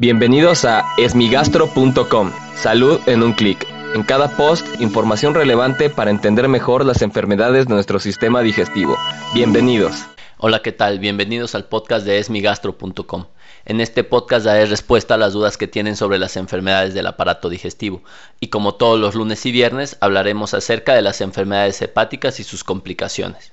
Bienvenidos a esmigastro.com. Salud en un clic. En cada post, información relevante para entender mejor las enfermedades de nuestro sistema digestivo. Bienvenidos. Hola, ¿qué tal? Bienvenidos al podcast de esmigastro.com. En este podcast daré respuesta a las dudas que tienen sobre las enfermedades del aparato digestivo. Y como todos los lunes y viernes, hablaremos acerca de las enfermedades hepáticas y sus complicaciones.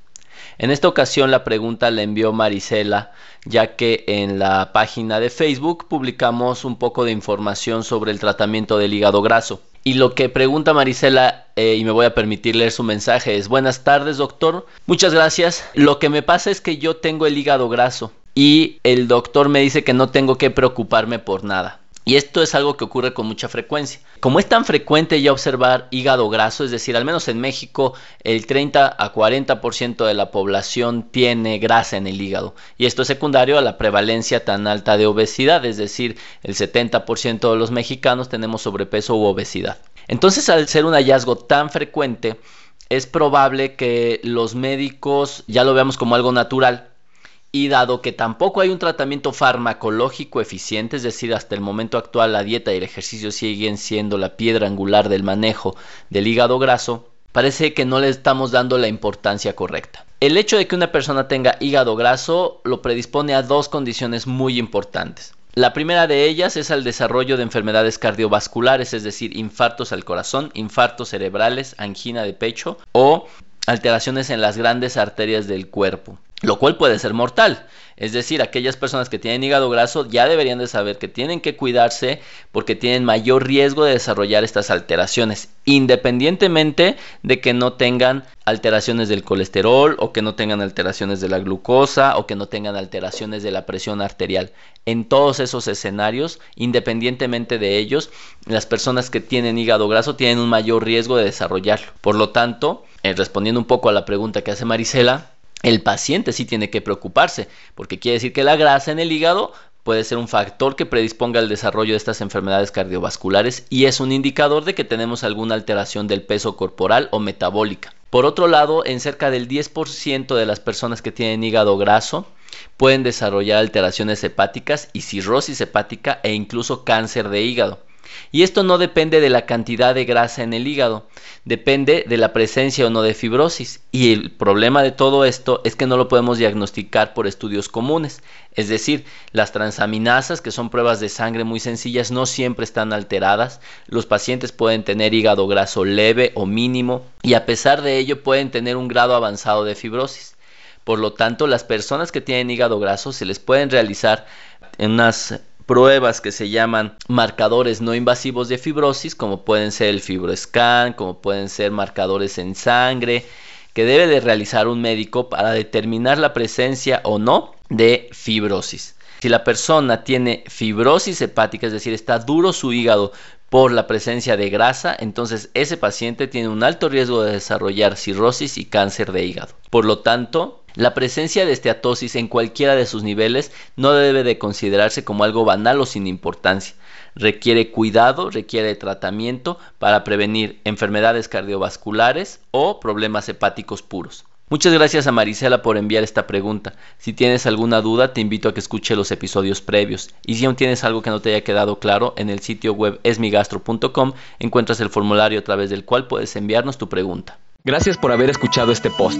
En esta ocasión la pregunta la envió Marisela, ya que en la página de Facebook publicamos un poco de información sobre el tratamiento del hígado graso. Y lo que pregunta Marisela, eh, y me voy a permitir leer su mensaje, es buenas tardes doctor, muchas gracias. Lo que me pasa es que yo tengo el hígado graso y el doctor me dice que no tengo que preocuparme por nada. Y esto es algo que ocurre con mucha frecuencia. Como es tan frecuente ya observar hígado graso, es decir, al menos en México el 30 a 40% de la población tiene grasa en el hígado. Y esto es secundario a la prevalencia tan alta de obesidad, es decir, el 70% de los mexicanos tenemos sobrepeso u obesidad. Entonces, al ser un hallazgo tan frecuente, es probable que los médicos ya lo veamos como algo natural y dado que tampoco hay un tratamiento farmacológico eficiente, es decir, hasta el momento actual la dieta y el ejercicio siguen siendo la piedra angular del manejo del hígado graso, parece que no le estamos dando la importancia correcta. El hecho de que una persona tenga hígado graso lo predispone a dos condiciones muy importantes. La primera de ellas es el desarrollo de enfermedades cardiovasculares, es decir, infartos al corazón, infartos cerebrales, angina de pecho o alteraciones en las grandes arterias del cuerpo lo cual puede ser mortal. Es decir, aquellas personas que tienen hígado graso ya deberían de saber que tienen que cuidarse porque tienen mayor riesgo de desarrollar estas alteraciones, independientemente de que no tengan alteraciones del colesterol o que no tengan alteraciones de la glucosa o que no tengan alteraciones de la presión arterial. En todos esos escenarios, independientemente de ellos, las personas que tienen hígado graso tienen un mayor riesgo de desarrollarlo. Por lo tanto, eh, respondiendo un poco a la pregunta que hace Marisela, el paciente sí tiene que preocuparse, porque quiere decir que la grasa en el hígado puede ser un factor que predisponga al desarrollo de estas enfermedades cardiovasculares y es un indicador de que tenemos alguna alteración del peso corporal o metabólica. Por otro lado, en cerca del 10% de las personas que tienen hígado graso pueden desarrollar alteraciones hepáticas y cirrosis hepática e incluso cáncer de hígado. Y esto no depende de la cantidad de grasa en el hígado, depende de la presencia o no de fibrosis. Y el problema de todo esto es que no lo podemos diagnosticar por estudios comunes. Es decir, las transaminasas, que son pruebas de sangre muy sencillas, no siempre están alteradas. Los pacientes pueden tener hígado graso leve o mínimo y a pesar de ello pueden tener un grado avanzado de fibrosis. Por lo tanto, las personas que tienen hígado graso se les pueden realizar en unas pruebas que se llaman marcadores no invasivos de fibrosis, como pueden ser el fibroscan, como pueden ser marcadores en sangre, que debe de realizar un médico para determinar la presencia o no de fibrosis. Si la persona tiene fibrosis hepática, es decir, está duro su hígado por la presencia de grasa, entonces ese paciente tiene un alto riesgo de desarrollar cirrosis y cáncer de hígado. Por lo tanto, la presencia de esteatosis en cualquiera de sus niveles no debe de considerarse como algo banal o sin importancia. Requiere cuidado, requiere tratamiento para prevenir enfermedades cardiovasculares o problemas hepáticos puros. Muchas gracias a Marisela por enviar esta pregunta. Si tienes alguna duda, te invito a que escuche los episodios previos. Y si aún tienes algo que no te haya quedado claro, en el sitio web esmigastro.com encuentras el formulario a través del cual puedes enviarnos tu pregunta. Gracias por haber escuchado este post.